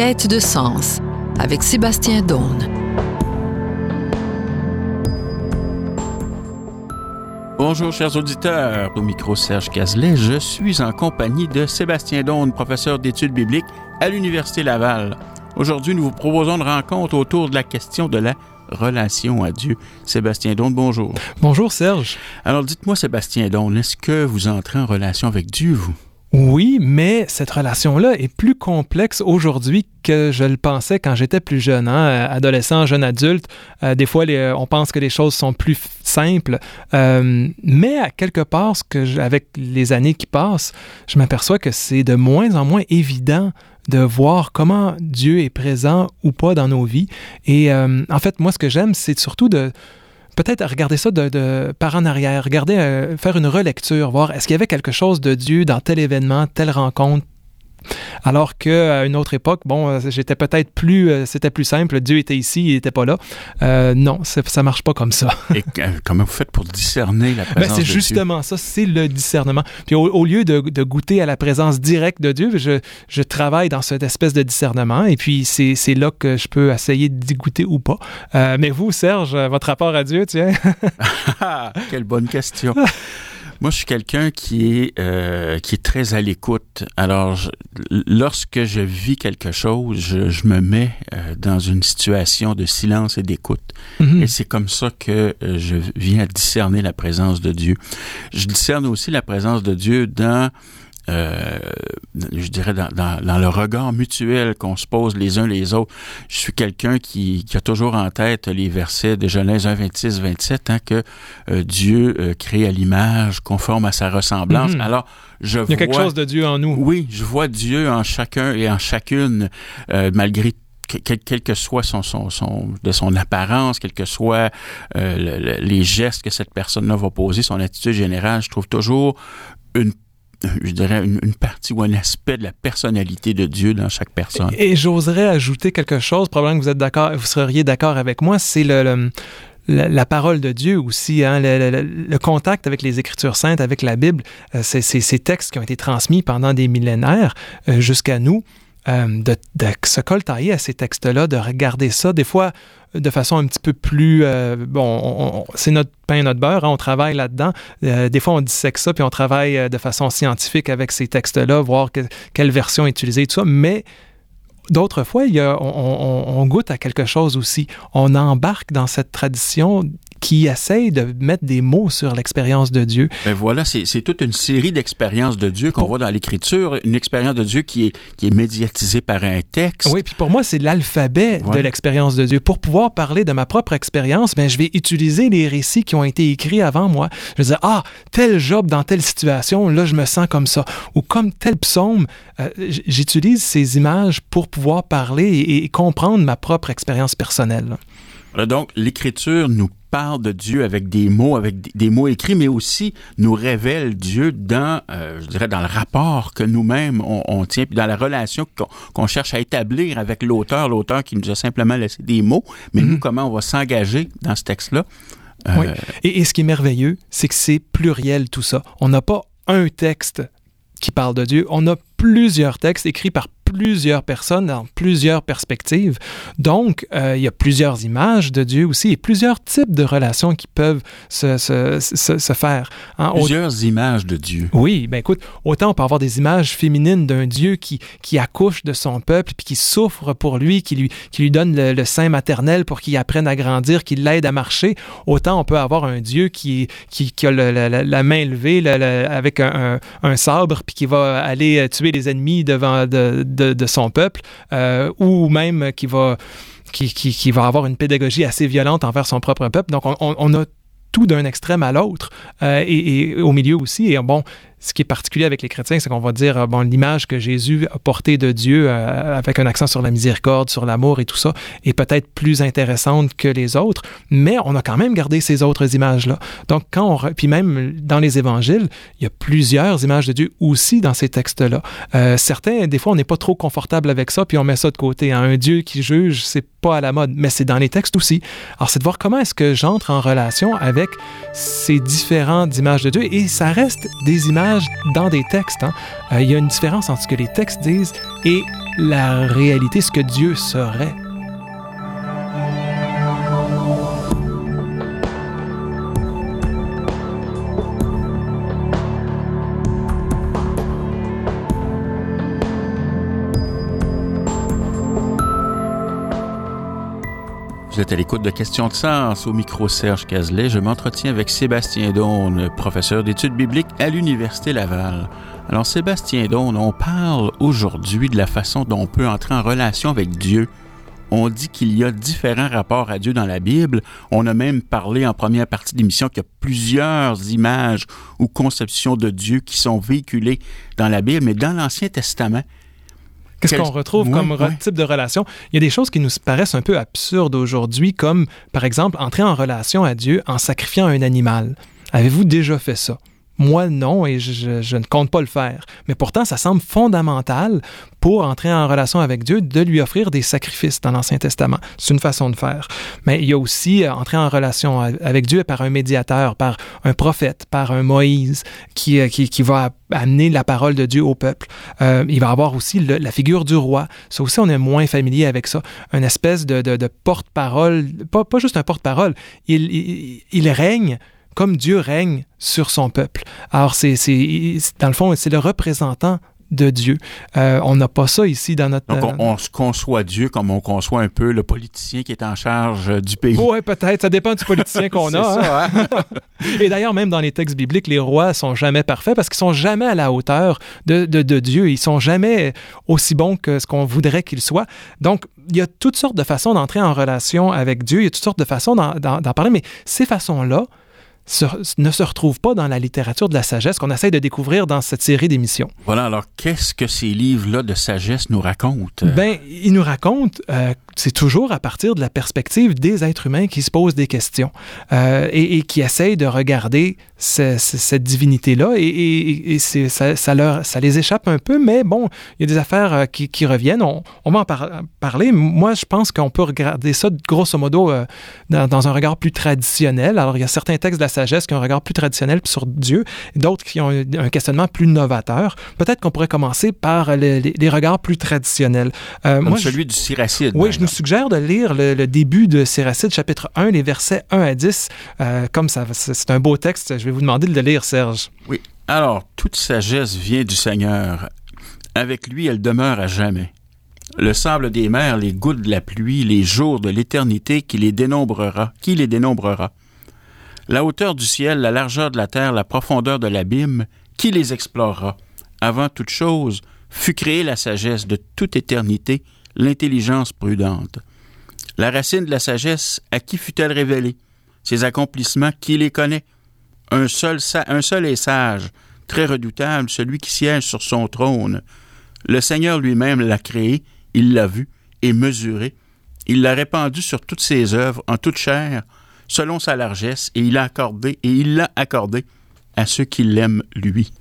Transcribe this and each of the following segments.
Quête de sens avec Sébastien Daune. Bonjour chers auditeurs, au micro Serge Cazelet, je suis en compagnie de Sébastien Daune, professeur d'études bibliques à l'Université Laval. Aujourd'hui, nous vous proposons une rencontre autour de la question de la relation à Dieu. Sébastien Daune, bonjour. Bonjour Serge. Alors dites-moi Sébastien Daune, est-ce que vous entrez en relation avec Dieu, vous? Oui, mais cette relation-là est plus complexe aujourd'hui que je le pensais quand j'étais plus jeune, hein? adolescent, jeune adulte. Euh, des fois, les, on pense que les choses sont plus simples, euh, mais à quelque part, ce que avec les années qui passent, je m'aperçois que c'est de moins en moins évident de voir comment Dieu est présent ou pas dans nos vies. Et euh, en fait, moi, ce que j'aime, c'est surtout de peut-être regarder ça de, par en arrière, regarder, euh, faire une relecture, voir est-ce qu'il y avait quelque chose de Dieu dans tel événement, telle rencontre, alors qu'à une autre époque, bon, euh, j'étais peut-être plus, euh, c'était plus simple, Dieu était ici, il n'était pas là. Euh, non, ça marche pas comme ça. Et comment vous faites pour discerner la ben, présence de Dieu? C'est justement ça, c'est le discernement. Puis au, lieu de, goûter à la présence directe de Dieu, je, je travaille dans cette espèce de discernement et puis c'est là que je peux essayer d'y goûter ou pas. mais vous, Serge, votre rapport à Dieu, tiens? Quelle bonne question. Moi, je suis quelqu'un qui est euh, qui est très à l'écoute. Alors, lorsque je vis quelque chose, je, me mets euh, dans une situation de silence et d'écoute. Mm-hmm. Et c'est comme ça que euh, je viens à discerner la présence de Dieu. Je discerne aussi la présence de Dieu dans euh, je dirais, dans, dans, le regard mutuel qu'on se pose les uns les autres. Je suis quelqu'un qui, qui, a toujours en tête les versets de Genèse 1, 26, 27, hein, que euh, Dieu euh, crée à l'image, conforme à sa ressemblance. Mhm. Alors, je Il y a quelque chose de Dieu en nous. Oui, je vois Dieu en chacun et en chacune, malgré quel, que soit son, son, son, de son apparence, quel que soit les gestes que cette personne-là va poser, son attitude générale, je trouve toujours une je dirais, une, partie ou un aspect de la personnalité de Dieu dans chaque personne. Et, j'oserais ajouter quelque chose, probablement que vous êtes d'accord, vous seriez d'accord avec moi, c'est la, parole de Dieu aussi, hein, le, contact avec les Écritures saintes, avec la Bible, euh, ces textes qui ont été transmis pendant des millénaires euh, jusqu'à nous. Euh, de, se coltailler à ces textes-là, de regarder ça, des fois de façon un petit peu plus... Euh, bon, c'est notre pain, notre beurre, hein, on travaille là-dedans. Euh, des fois, on dissèque ça, puis on travaille de façon scientifique avec ces textes-là, voir quelle version utiliser, tout ça, mais... D'autres fois, il y a, on, goûte à quelque chose aussi. On embarque dans cette tradition qui essaye de mettre des mots sur l'expérience de Dieu. Ben voilà, c'est toute une série d'expériences de Dieu qu'on voit dans l'Écriture, une expérience de Dieu qui est, qui est médiatisée par un texte. Oui, puis pour moi, c'est l'alphabet de l'expérience de Dieu. Pour pouvoir parler de ma propre expérience, ben, je vais utiliser les récits qui ont été écrits avant moi. Je vais dire, ah, tel Job dans telle situation, là, je me sens comme ça. Ou comme tel psaume, euh, j'utilise ces images pour pouvoir parler et, et comprendre ma propre expérience personnelle. Donc, l'Écriture nous parle de Dieu avec des mots, avec des mots écrits, mais aussi nous révèle Dieu dans, euh, je dirais, dans le rapport que nous-mêmes on, tient, puis dans la relation qu'on cherche à établir avec l'auteur, l'auteur qui nous a simplement laissé des mots, mais nous, mhm. comment on va s'engager dans ce texte-là? Euh, oui. Et, et ce qui est merveilleux, c'est que c'est pluriel tout ça. On n'a pas un texte qui parle de Dieu, on a plusieurs textes écrits par plusieurs personnes dans plusieurs perspectives. Donc, euh, il y a plusieurs images de Dieu aussi et plusieurs types de relations qui peuvent se, se, se, faire. Hein. Plusieurs images de Dieu. Oui, ben écoute, autant on peut avoir des images féminines d'un Dieu qui, qui accouche de son peuple, puis qui souffre pour lui, qui lui, qui lui donne le, sein maternel pour qu'il apprenne à grandir, qui l'aide à marcher. Autant on peut avoir un Dieu qui, qui, qui a la, main levée avec un, un, sabre, puis qui va aller tuer les ennemis devant de de, son peuple, euh, ou même qui va, qui, qui, va avoir une pédagogie assez violente envers son propre peuple. Donc, on, on a tout d'un extrême à l'autre euh, et, et, au milieu aussi. Et bon, ce qui est particulier avec les chrétiens, c'est qu'on va dire, euh, bon, l'image que Jésus a portée de Dieu, euh, avec un accent sur la miséricorde, sur l'amour et tout ça, est peut-être plus intéressante que les autres, mais on a quand même gardé ces autres images-là. Donc, quand on, puis même dans les évangiles, il y a plusieurs images de Dieu aussi dans ces textes-là. Euh, certains, des fois, on n'est pas trop confortable avec ça, puis on met ça de côté. Un Dieu qui juge, c'est pas à la mode, mais c'est dans les textes aussi. Alors, c'est de voir comment est-ce que j'entre en relation avec ces différentes images de Dieu, et ça reste des images dans des textes. Hein. Euh, il y a une différence entre ce que les textes disent et la réalité, ce que Dieu serait. Vous êtes à l'écoute de Questions de sens au micro Serge Cazelet. Je m'entretiens avec Sébastien Daune, professeur d'études bibliques à l'Université Laval. Alors, Sébastien Daune, on parle aujourd'hui de la façon dont on peut entrer en relation avec Dieu. On dit qu'il y a différents rapports à Dieu dans la Bible. On a même parlé en première partie de l'émission qu'il y a plusieurs images ou conceptions de Dieu qui sont véhiculées dans la Bible, mais dans l'Ancien Testament, Qu'est-ce qu'on retrouve oui, comme oui. type de relation? Il y a des choses qui nous paraissent un peu absurdes aujourd'hui, comme par exemple entrer en relation à Dieu en sacrifiant un animal. Avez-vous déjà fait ça? Moi, non, et je, je, je, ne compte pas le faire. Mais pourtant, ça semble fondamental pour entrer en relation avec Dieu de lui offrir des sacrifices dans l'Ancien Testament. C'est une façon de faire. Mais il y a aussi euh, entrer en relation avec Dieu par un médiateur, par un prophète, par un Moïse qui, euh, qui, va amener la parole de Dieu au peuple. Euh, il va avoir aussi la figure du roi. Ça aussi, on est moins familier avec ça. Une espèce de, de, porte-parole, pas, pas juste un porte-parole. Il règne comme Dieu règne sur son peuple. Alors, c'est, dans le fond, c'est le représentant de Dieu. Euh, on n'a pas ça ici dans notre... Donc, on, on, se conçoit Dieu comme on conçoit un peu le politicien qui est en charge du pays. Oui, peut-être. Ça dépend du politicien qu'on a. Ça, hein? Et d'ailleurs, même dans les textes bibliques, les rois sont jamais parfaits parce qu'ils sont jamais à la hauteur de, de, de Dieu. Ils sont jamais aussi bons que ce qu'on voudrait qu'ils soient. Donc, il y a toutes sortes de façons d'entrer en relation avec Dieu. Il y a toutes sortes de façons d'en parler. Mais ces façons-là, se, ne se retrouve pas dans la littérature de la sagesse qu'on essaie de découvrir dans cette série d'émissions. Voilà, alors qu'est-ce que ces livres-là de sagesse nous racontent? Ben, ils nous racontent, euh, c'est toujours à partir de la perspective des êtres humains qui se posent des questions euh, et, et, qui essayent de regarder ce, ce, cette divinité-là et, et, et ça, ça, leur, ça les échappe un peu, mais bon, il y a des affaires euh, qui, qui reviennent, on, on, va en par parler. Moi, je pense qu'on peut regarder ça grosso modo euh, dans, dans, un regard plus traditionnel. Alors, il y a certains textes de la sagesse qui ont un regard plus traditionnel sur Dieu, d'autres qui ont un questionnement plus novateur. Peut-être qu'on pourrait commencer par les, les, les regards plus traditionnels. Euh, moi, celui je, du Siracide. Oui, je nous suggère de lire le, le, début de Siracide, chapitre 1, les versets 1 à 10. Euh, comme ça, c'est un beau texte. Je vais vous demander de le lire, Serge. Oui. Alors, toute sagesse vient du Seigneur. Avec lui, elle demeure à jamais. Le sable des mers, les gouttes de la pluie, les jours de l'éternité qui les dénombrera, qui les dénombrera. La hauteur du ciel, la largeur de la terre, la profondeur de l'abîme, qui les explorera? Avant toute chose, fut créée la sagesse de toute éternité, l'intelligence prudente. La racine de la sagesse, à qui fut-elle révélée? Ses accomplissements, qui les connaît? Un seul, un seul est sage, très redoutable, celui qui siège sur son trône. Le Seigneur lui-même l'a créé, il l'a vu et mesuré. Il l'a répandu sur toutes ses œuvres, en toute chair, selon sa largesse, et il l'a accordé, et il l'a accordé à ceux qui l'aiment lui.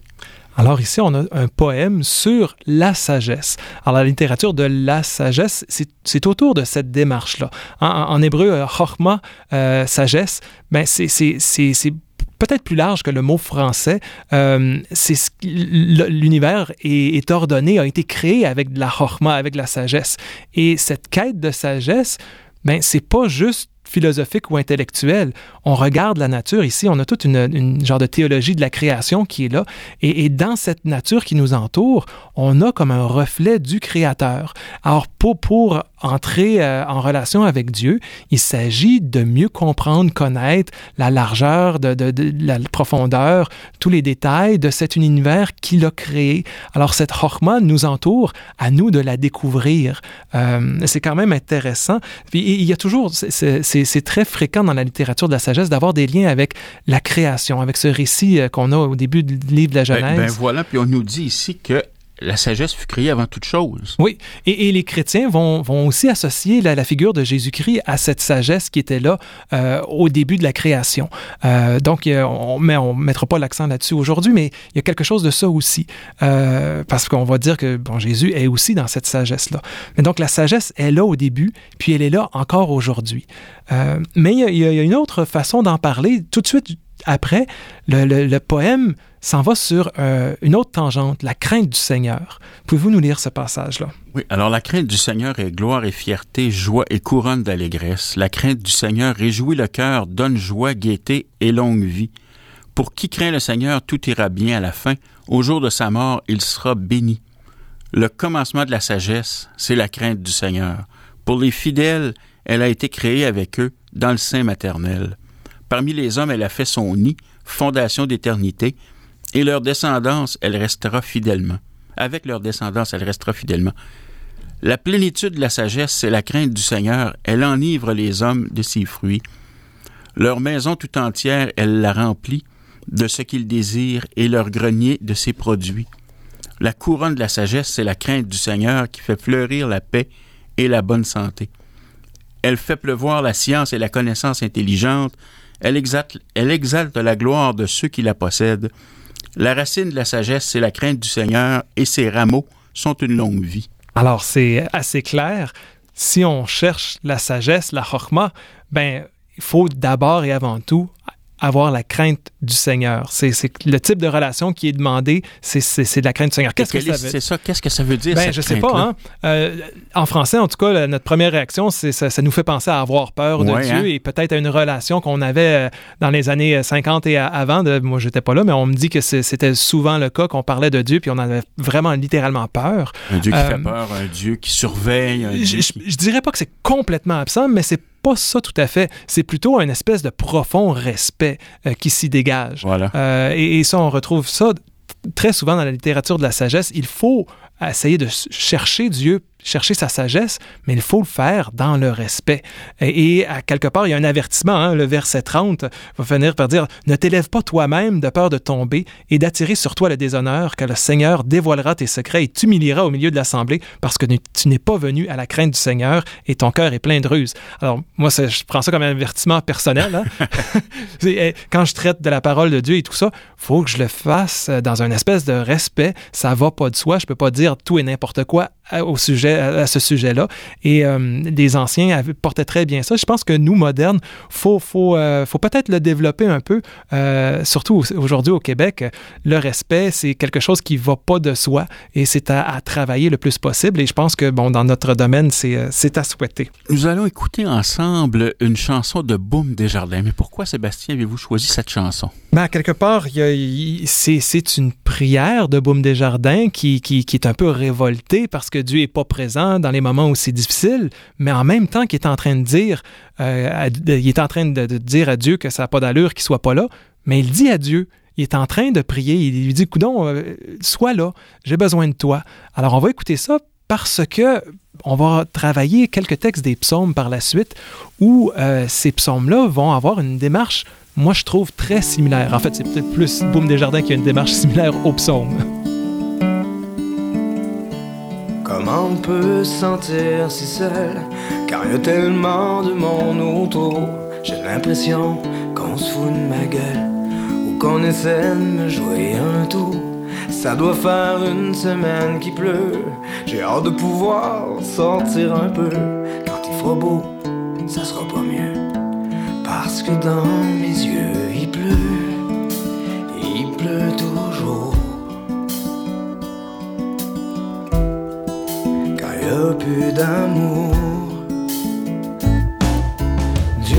Alors ici, on a un poème sur la sagesse. Alors la littérature de la sagesse, c'est autour de cette démarche-là. En, en, hébreu, chorma, euh, sagesse, ben c'est peut-être plus large que le mot français. Euh, c'est l'univers est, est, ordonné, a été créé avec de la chorma, avec de la sagesse. Et cette quête de sagesse, ben c'est pas juste philosophique ou intellectuel. On regarde la nature ici, on a toute une, une genre de théologie de la création qui est là, et, dans cette nature qui nous entoure, on a comme un reflet du Créateur. Alors pour, entrer euh, en relation avec Dieu, il s'agit de mieux comprendre, connaître la largeur, de, la profondeur, tous les détails de cet univers qu'il a créé. Alors cette chorma nous entoure, à nous de la découvrir. Euh, c'est quand même intéressant. Puis, il y a toujours, c'est très fréquent dans la littérature de la sagesse d'avoir des liens avec la création, avec ce récit euh, qu'on a au début du livre de la Genèse. Ben, ben voilà, puis on nous dit ici que la sagesse fut créée avant toute chose. Oui, et, les chrétiens vont, vont aussi associer la, figure de Jésus-Christ à cette sagesse qui était là euh, au début de la création. Euh, donc, on, mais on ne mettra pas l'accent là-dessus aujourd'hui, mais il y a quelque chose de ça aussi, euh, parce qu'on va dire que bon, Jésus est aussi dans cette sagesse-là. Mais donc, la sagesse est là au début, puis elle est là encore aujourd'hui. Mais il y, a, une autre façon d'en parler tout de suite après, le, poème s'en va sur euh, une autre tangente, la crainte du Seigneur. Pouvez-vous nous lire ce passage-là? Oui, alors la crainte du Seigneur est gloire et fierté, joie et couronne d'allégresse. La crainte du Seigneur réjouit le cœur, donne joie, gaieté et longue vie. Pour qui craint le Seigneur, tout ira bien à la fin. Au jour de sa mort, il sera béni. Le commencement de la sagesse, c'est la crainte du Seigneur. Pour les fidèles, elle a été créée avec eux dans le sein maternel. Parmi les hommes, elle a fait son nid, fondation d'éternité, et leur descendance, elle restera fidèlement. Avec leur descendance, elle restera fidèlement. La plénitude de la sagesse, c'est la crainte du Seigneur. Elle enivre les hommes de ses fruits. Leur maison tout entière, elle la remplit de ce qu'ils désirent et leur grenier de ses produits. La couronne de la sagesse, c'est la crainte du Seigneur qui fait fleurir la paix et la bonne santé. Elle fait pleuvoir la science et la connaissance intelligente. Elle exalte, elle la gloire de ceux qui la possèdent. La racine de la sagesse, c'est la crainte du Seigneur et ses rameaux sont une longue vie. Alors, c'est assez clair. Si on cherche la sagesse, la chorma, ben, il faut d'abord et avant tout avoir la crainte du Seigneur. C'est le type de relation qui est demandé, c'est de la crainte du Seigneur. Qu'est-ce que ça veut C'est ça, qu'est-ce que ça veut dire? Ben, je sais pas. Hein? Euh, en français, en tout cas, notre première réaction, c'est ça, ça, nous fait penser à avoir peur de Dieu hein? et peut-être à une relation qu'on avait euh, dans les années 50 et avant. De, moi, j'étais pas là, mais on me dit que c'était souvent le cas qu'on parlait de Dieu puis on avait vraiment littéralement peur. Un Dieu qui fait euh, peur, un Dieu qui surveille. Un je, je dirais pas que c'est complètement absent, mais c'est pas ça tout à fait. C'est plutôt un espèce de profond respect euh, qui s'y dégage. Voilà. Euh, et, et, ça, on retrouve ça très souvent dans la littérature de la sagesse. Il faut essayer de chercher Dieu chercher sa sagesse, mais il faut le faire dans le respect. Et, à quelque part, il y a un avertissement. Hein, le verset 30 va finir par dire Ne t'élève pas toi-même de peur de tomber et d'attirer sur toi le déshonneur, car le Seigneur dévoilera tes secrets et t'humiliera au milieu de l'assemblée parce que tu n'es pas venu à la crainte du Seigneur et ton cœur est plein de ruses. Alors, moi, je prends ça comme un avertissement personnel. Hein. Quand je traite de la parole de Dieu et tout ça, faut que je le fasse dans un espèce de respect. Ça va pas de soi. Je peux pas dire tout et n'importe quoi au sujet, à ce sujet-là. Et euh, les anciens portaient très bien ça. Je pense que nous, modernes, faut, faut, euh, faut peut-être le développer un peu, euh, surtout aujourd'hui au Québec. Le respect, c'est quelque chose qui va pas de soi et c'est à, travailler le plus possible. Et je pense que, bon, dans notre domaine, c'est à souhaiter. Nous allons écouter ensemble une chanson de Boom Desjardins. Mais pourquoi, Sébastien, avez-vous choisi cette chanson? Ben, quelque part, c'est une prière de Boom Desjardins qui, qui, qui est un peu révoltée parce que Dieu n'est pas présent dans les moments où c'est difficile, mais en même temps qu'il est en train de dire, euh, il est en train de, dire à Dieu que ça n'a pas d'allure qu'il soit pas là, mais il dit à Dieu, il est en train de prier, il lui dit, coudon, euh, sois là, j'ai besoin de toi. Alors on va écouter ça parce que on va travailler quelques textes des psaumes par la suite où euh, ces psaumes-là vont avoir une démarche, moi je trouve très similaire. En fait, c'est peut-être plus Boum Desjardins qui a une démarche similaire aux psaumes. Comment on peut se sentir si seul Car y a tellement de monde autour. J'ai l'impression qu'on se fout de ma gueule Ou qu'on essaie de me jouer un tour. Ça doit faire une semaine qu'il pleut. J'ai hâte de pouvoir sortir un peu. Quand il fera beau, ça sera pas mieux Parce que dans mes yeux il pleut. Il pleut toujours plus d'amour. Dieu,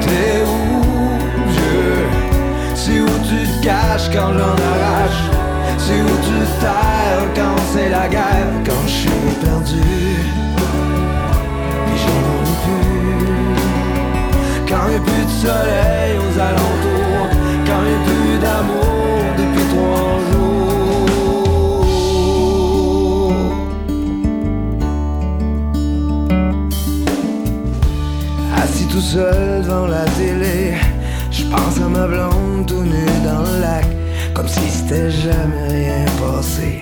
t'es où, Dieu? C'est où tu te caches quand j'en arrache? C'est où tu te quand c'est la guerre? Quand je suis perdu, et j'en ai plus. Quand il n'y a plus de soleil aux alentours, tout seul devant la télé. Je pense à ma blonde tout nue dans le lac, comme si c'était jamais rien passé.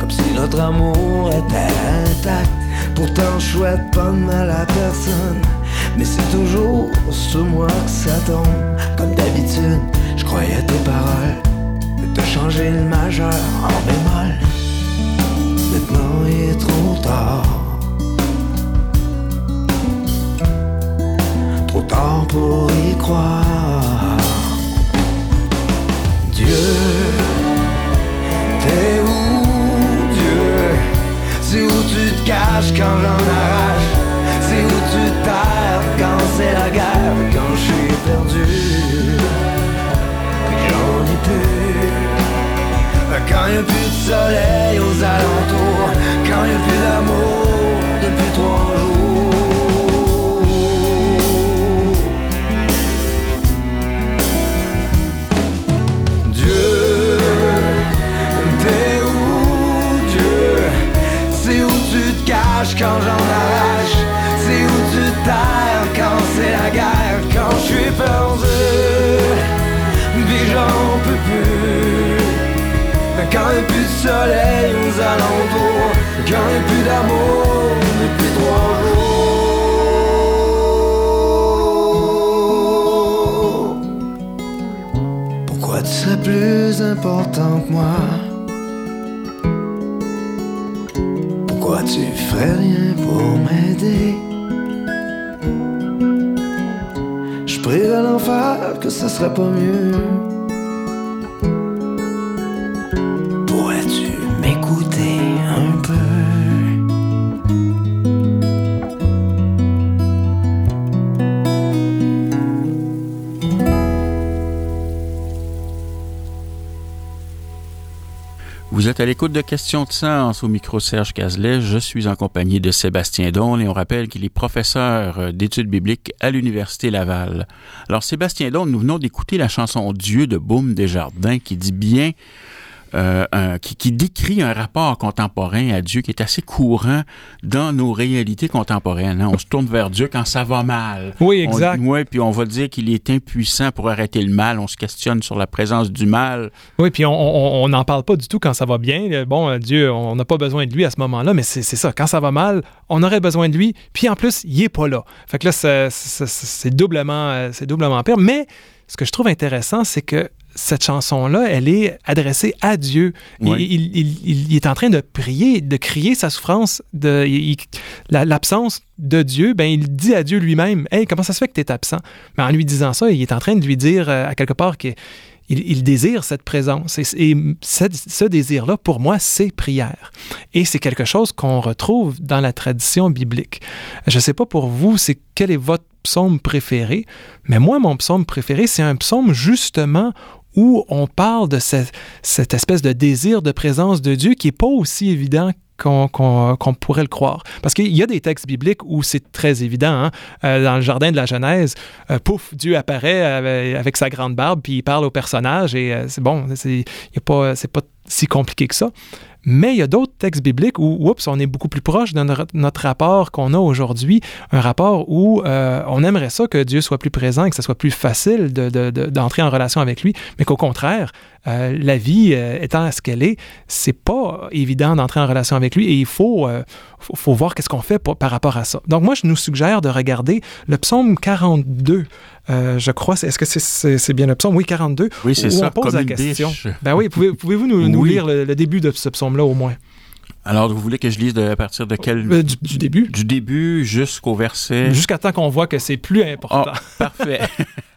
Comme si notre amour était intact. Pourtant, je souhaite pas de mal à personne. Mais c'est toujours sur moi que ça tombe. Comme d'habitude, je croyais tes paroles. De changer le majeur en bémol. Maintenant, il est trop tard. Pour y croire. Dieu, t'es où, Dieu? C'est où tu te caches quand j'en arrache? C'est où tu terres quand c'est la guerre? Quand je suis perdu, j'en ai plus. Quand y a plus de soleil aux alentours, quand y a plus d'amour depuis trois jours. Quand j'en arrache? C'est où tu terres quand c'est la guerre? Quand je suis perdu, puis j'en peux plus. Quand y'a plus de soleil aux alentours, quand y'a plus d'amour depuis trois jours. Pourquoi tu serais plus important que moi? Pourquoi tu ferais rien pour m'aider? Je prie à l'enfer que ça serait pas mieux. Vous êtes à l'écoute de Questions de sens au micro Serge Cazelet. Je suis en compagnie de Sébastien Donne et on rappelle qu'il est professeur d'études bibliques à l'Université Laval. Alors, Sébastien Donne, nous venons d'écouter la chanson Dieu de Baume Desjardins qui dit bien euh, un, qui, qui, décrit un rapport contemporain à Dieu qui est assez courant dans nos réalités contemporaines. Hein. On se tourne vers Dieu quand ça va mal. Oui, exact. Oui, puis on va dire qu'il est impuissant pour arrêter le mal. On se questionne sur la présence du mal. Oui, puis on n'en parle pas du tout quand ça va bien. Bon, Dieu, on n'a pas besoin de lui à ce moment-là, mais c'est ça. Quand ça va mal, on aurait besoin de lui. Puis en plus, il n'est pas là. Fait que là, c'est doublement, doublement pire. Mais ce que je trouve intéressant, c'est que cette chanson-là, elle est adressée à Dieu. Oui. Il, il, il, il, est en train de prier, de crier sa souffrance, de l'absence de Dieu. Ben, il dit à Dieu lui-même, Hey, comment ça se fait que tu es absent? Mais en lui disant ça, il est en train de lui dire à quelque part qu'il il, désire cette présence. Et, ce désir-là, pour moi, c'est prière. Et c'est quelque chose qu'on retrouve dans la tradition biblique. Je ne sais pas pour vous, c'est quel est votre psaume préféré, mais moi, mon psaume préféré, c'est un psaume justement où on parle de cette, espèce de désir de présence de Dieu qui n'est pas aussi évident qu'on qu qu pourrait le croire. Parce qu'il y a des textes bibliques où c'est très évident. Hein? Euh, dans le jardin de la Genèse, euh, pouf, Dieu apparaît avec, avec, sa grande barbe, puis il parle au personnage, et euh, c'est bon, c'est pas, pas si compliqué que ça. Mais il y a d'autres textes bibliques où, oups, on est beaucoup plus proche de notre, rapport qu'on a aujourd'hui, un rapport où euh, on aimerait ça que Dieu soit plus présent que ce soit plus facile d'entrer de, de, en relation avec lui, mais qu'au contraire, euh, la vie euh, étant ce qu'elle est, c'est pas évident d'entrer en relation avec lui et il faut, euh, faut, faut, voir qu'est-ce qu'on fait pour, par rapport à ça. Donc moi, je nous suggère de regarder le psaume 42. je crois, est-ce que c'est bien le psaume? Oui, 42. Oui, c'est ça. On pose la question. Biche. Ben oui, pouvez-vous pouvez nous, lire le, le, début de ce psaume-là au moins? Alors, vous voulez que je lise de, à partir de quel... Euh, du, du, début? Du début jusqu'au verset... Jusqu'à temps qu'on voit que c'est plus important. Oh, parfait.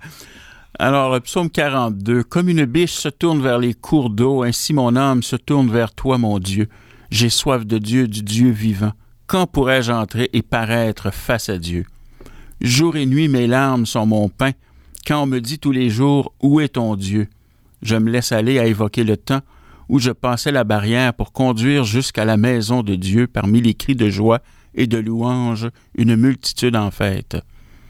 Alors, le psaume 42. Comme une biche se tourne vers les cours d'eau, ainsi mon âme se tourne vers toi, mon Dieu. J'ai soif de Dieu, du Dieu vivant. Quand pourrais-je entrer et paraître face à Dieu? Jour et nuit, mes larmes sont mon pain. Quand on me dit tous les jours, où est ton Dieu? Je me laisse aller à évoquer le temps où je passais la barrière pour conduire jusqu'à la maison de Dieu parmi les cris de joie et de louange, une multitude en fête.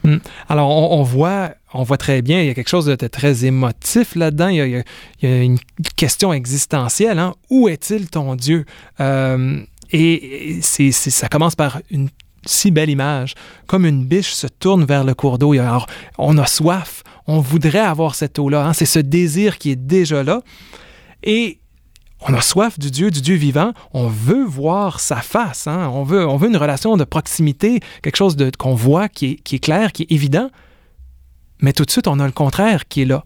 Hum. Alors, on, voit, on voit très bien, il y a quelque chose de très émotif là-dedans. Il, y a une question existentielle. Hein? Où est-il ton Dieu? Euh, et ça commence par une si belle image. Comme une biche se tourne vers le cours d'eau. Alors, on a soif. On voudrait avoir cette eau-là. Hein? C'est ce désir qui est déjà là. Et on a soif du Dieu, du Dieu vivant. On veut voir sa face. Hein? On, veut, on veut une relation de proximité, quelque chose qu'on voit qui est, qui est clair, qui est évident. Mais tout de suite, on a le contraire qui est là.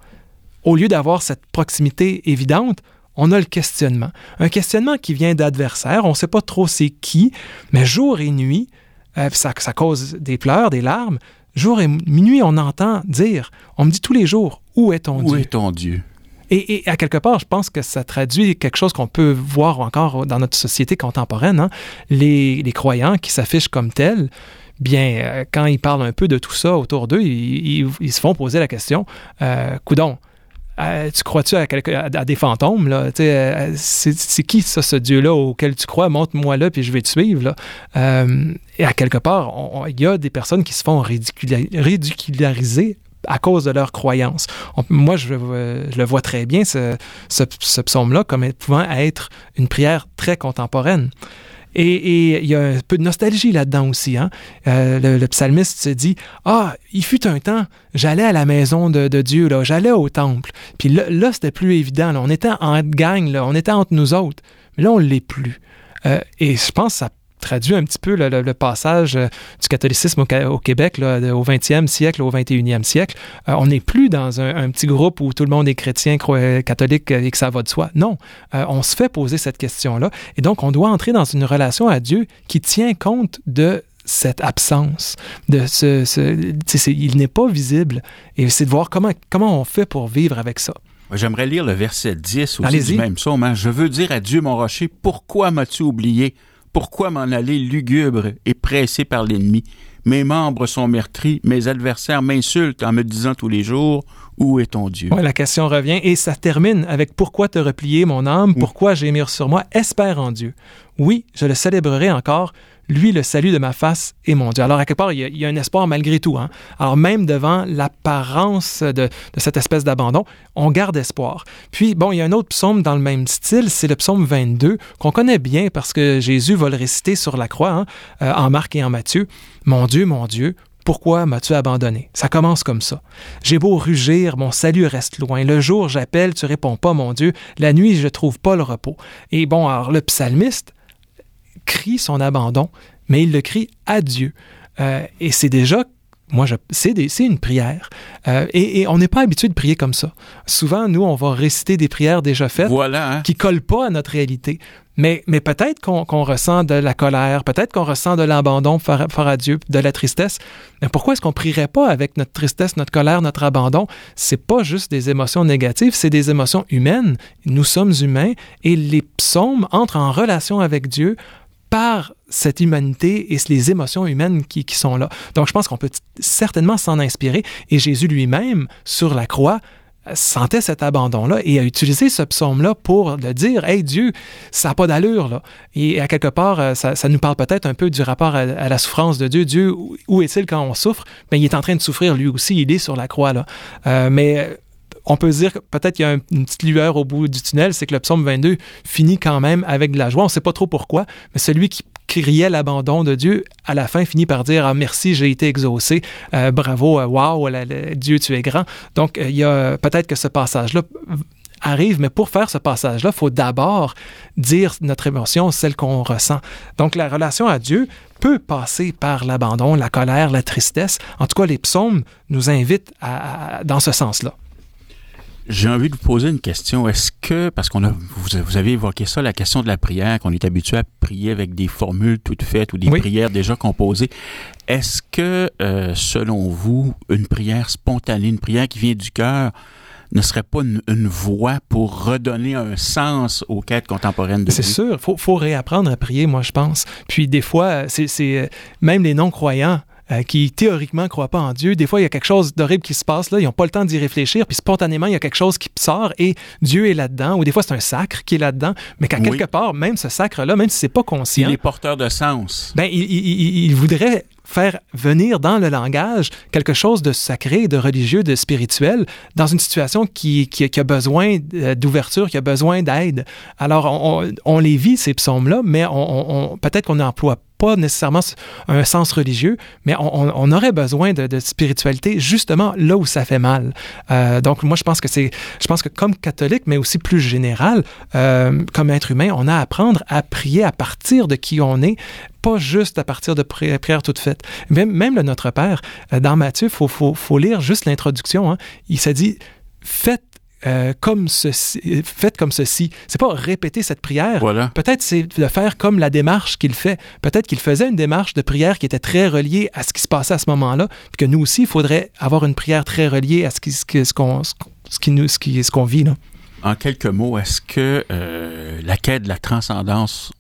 Au lieu d'avoir cette proximité évidente, on a le questionnement. Un questionnement qui vient d'adversaires. On ne sait pas trop c'est qui, mais jour et nuit, euh, ça, ça, cause des pleurs, des larmes. jour et minuit, on entend dire, on me dit tous les jours, où est ton Où Dieu? est ton Dieu? Et, à quelque part, je pense que ça traduit quelque chose qu'on peut voir encore dans notre société contemporaine. hein. Les, croyants qui s'affichent comme tels, bien, euh, quand ils parlent un peu de tout ça autour d'eux, ils, se font poser la question, euh, coudon, euh, tu crois-tu à, des fantômes? Là? Euh, C'est qui ça, ce Dieu-là auquel tu crois? Montre-moi là, puis je vais te suivre. Et à quelque part, il y a des personnes qui se font ridicula- ridiculariser à cause de leurs croyances. Moi, je, euh, je le vois très bien, ce, psaume-là, comme pouvant être une prière très contemporaine. Et, il y a un peu de nostalgie là-dedans aussi. Hein? Euh, le, psalmiste se dit Ah, il fut un temps, j'allais à la maison de, Dieu, là, j'allais au temple. Puis là, c'était plus évident. On était en gang, là, on était entre nous autres. Mais là, on ne l'est plus. Euh, et je pense que ça traduit un petit peu le, le- le passage euh, du catholicisme au, Québec là, au 20e siècle, au 21e siècle. Euh, on n'est plus dans un, un petit groupe où tout le monde est chrétien, catholique euh, et que ça va de soi. Non, Euh, on se fait poser cette question-là. Et donc, on doit entrer dans une relation à Dieu qui tient compte de cette absence, de ce, il n'est pas visible. Et c'est de voir comment, comment on fait pour vivre avec ça. J'aimerais lire le verset 10 aussi du même psaume. hein. Je veux dire à Dieu, mon rocher, pourquoi m'as-tu oublié? Pourquoi m'en aller lugubre et pressé par l'ennemi? Mes membres sont meurtris, mes adversaires m'insultent en me disant tous les jours, où est ton Dieu? Ouais, la question revient et ça termine avec Pourquoi te replier, mon âme? Pourquoi gémir sur moi? Espère en Dieu. Oui, je le célébrerai encore. Lui, le salut de ma face est mon Dieu. Alors, à quelque part, il y a, un espoir malgré tout. Hein? Alors, même devant l'apparence de, de cette espèce d'abandon, on garde espoir. Puis, bon, il y a un autre psaume dans le même style, c'est le psaume 22, qu'on connaît bien parce que Jésus va le réciter sur la croix, hein, euh, en Marc et en Matthieu. Mon Dieu, mon Dieu, pourquoi m'as-tu abandonné? Ça commence comme ça. J'ai beau rugir, mon salut reste loin. Le jour, j'appelle, tu réponds pas, mon Dieu. La nuit, je trouve pas le repos. Et bon, alors le psalmiste crie son abandon, mais il le crie à Dieu. Euh, et c'est déjà, moi, c'est, une prière. Euh, et, et on n'est pas habitué de prier comme ça. Souvent, nous, on va réciter des prières déjà faites Voilà, hein? qui collent pas à notre réalité. Mais, mais peut-être qu'on ressent de la colère, peut-être qu'on ressent de l'abandon par à Dieu, de la tristesse. Mais pourquoi est-ce qu'on prierait pas avec notre tristesse, notre colère, notre abandon? C'est pas juste des émotions négatives, c'est des émotions humaines. Nous sommes humains et les psaumes entrent en relation avec Dieu par cette humanité et les émotions humaines qui, qui sont là. Donc, je pense qu'on peut certainement s'en inspirer. Et Jésus lui-même, sur la croix, euh, sentait cet abandon-là et a utilisé ce psaume-là pour le dire Hey Dieu, ça n'a pas d'allure. Et à quelque part, euh, ça, ça nous parle peut-être un peu du rapport à, la souffrance de Dieu. Dieu, où- est-il quand on souffre? Mais il est en train de souffrir lui aussi, il est sur la croix. Là. Euh, mais on peut dire que peut-être qu'il y a un- une petite lueur au bout du tunnel, c'est que le psaume 22 finit quand même avec de la joie. On ne sait pas trop pourquoi, mais celui qui criait l'abandon de Dieu, à la fin finit par dire ah, merci, j'ai été exaucé, Euh, bravo, la- Dieu, tu es grand. Donc, euh, il y a peut-être que ce passage-là arrive, mais pour faire ce passage-là, il faut d'abord dire notre émotion, celle qu'on ressent. Donc, la relation à Dieu peut passer par l'abandon, la colère, la tristesse. En tout cas, les psaumes nous invitent à- dans ce sens-là. J'ai envie de vous poser une question. Est-ce que, parce qu'on a, vous, vous avez évoqué ça, la question de la prière, qu'on est habitué à prier avec des formules toutes faites ou des Oui. prières déjà composées, est-ce que, euh, selon vous, une prière spontanée, une prière qui vient du cœur, ne serait pas une, une voie pour redonner un sens aux quêtes contemporaines de C'est Dieu? sûr, il faut, faut réapprendre à prier, moi, je pense. Puis des fois, c'est c'est, euh, même les non-croyants euh, qui théoriquement ne croient pas en Dieu, des fois, il y a quelque chose d'horrible qui se passe là, ils n'ont pas le temps d'y réfléchir, puis spontanément, il y a quelque chose qui sort et Dieu est là-dedans, ou des fois, c'est un sacre qui est là-dedans, mais qu'à Oui. quelque part, même ce sacre-là, même si c'est pas conscient, Il est porteur de sens. ben, il, il- voudrait faire venir dans le langage quelque chose de sacré, de religieux, de spirituel, dans une situation qui, qui- qui a besoin euh, d'ouverture, qui a besoin d'aide. Alors, on, les vit, ces psaumes-là, mais on, on- on- peut-être qu'on n'emploie pas nécessairement un sens religieux, mais on, aurait besoin de, spiritualité justement là où ça fait mal. Euh, donc, moi, je pense que c'est, je pense que comme catholique, mais aussi plus général, euh, comme être humain, on a à apprendre à prier à partir de qui on est, pas juste à partir de pri- prières toutes faites. Même, même le Notre Père, euh, dans Matthieu, il faut, faut- faut lire juste l'introduction. hein. Il s'est dit, faites euh, comme ceci, faites comme ceci. C'est pas répéter cette prière. Voilà. Peut-être c'est de faire comme la démarche qu'il fait. Peut-être qu'il faisait une démarche de prière qui était très reliée à ce qui se passait à ce moment-là, puis que nous aussi, il faudrait avoir une prière très reliée à ce qui, ce qu'on ce, qui nous, ce qui, ce qu'on vit. Là. En quelques mots, est-ce que euh, la quête de la transcendance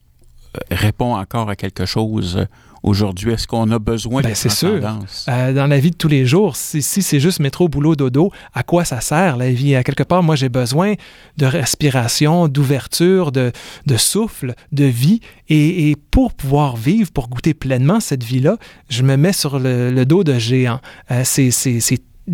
euh, répond encore à quelque chose aujourd'hui? Est-ce qu'on a besoin Ben, de c'est sûr. Euh, dans la vie de tous les jours, si, si c'est juste métro, boulot, dodo, à quoi ça sert la vie? À quelque part, moi, j'ai besoin de respiration, d'ouverture, de, de souffle, de vie. Et, et pour pouvoir vivre, pour goûter pleinement cette vie-là, je me mets sur le, le dos de géants. Euh, c'est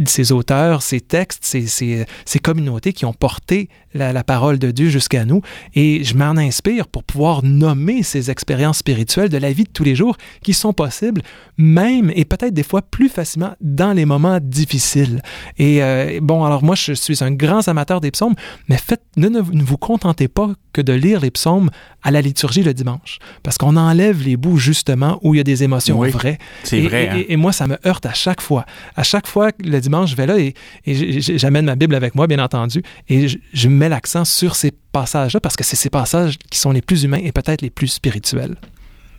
ces auteurs, ces textes, ces, ces, ces communautés qui ont porté la, la parole de Dieu jusqu'à nous. Et je m'en inspire pour pouvoir nommer ces expériences spirituelles de la vie de tous les jours qui sont possibles, même et peut-être des fois plus facilement dans les moments difficiles. Et euh, bon, alors moi, je suis un grand amateur des psaumes, mais faites, ne, ne, ne vous contentez pas que de lire les psaumes à la liturgie le dimanche, parce qu'on enlève les bouts justement où il y a des émotions Oui, vraies. C'est vrai. et- hein? et- et moi, ça me heurte à chaque fois. À chaque fois, le dimanche, je vais là et, j'amène ma Bible avec moi, bien entendu, et je, je mets l'accent sur ces passages-là parce que c'est ces passages qui sont les plus humains et peut-être les plus spirituels.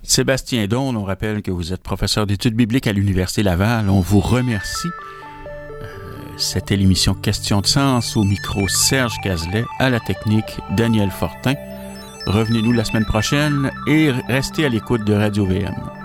Sébastien Don, on rappelle que vous êtes professeur d'études bibliques à l'Université Laval. On vous remercie. Euh, C'était l'émission Question de sens au micro Serge Cazelet, à la technique Daniel Fortin. Revenez-nous la semaine prochaine et restez à l'écoute de Radio VM.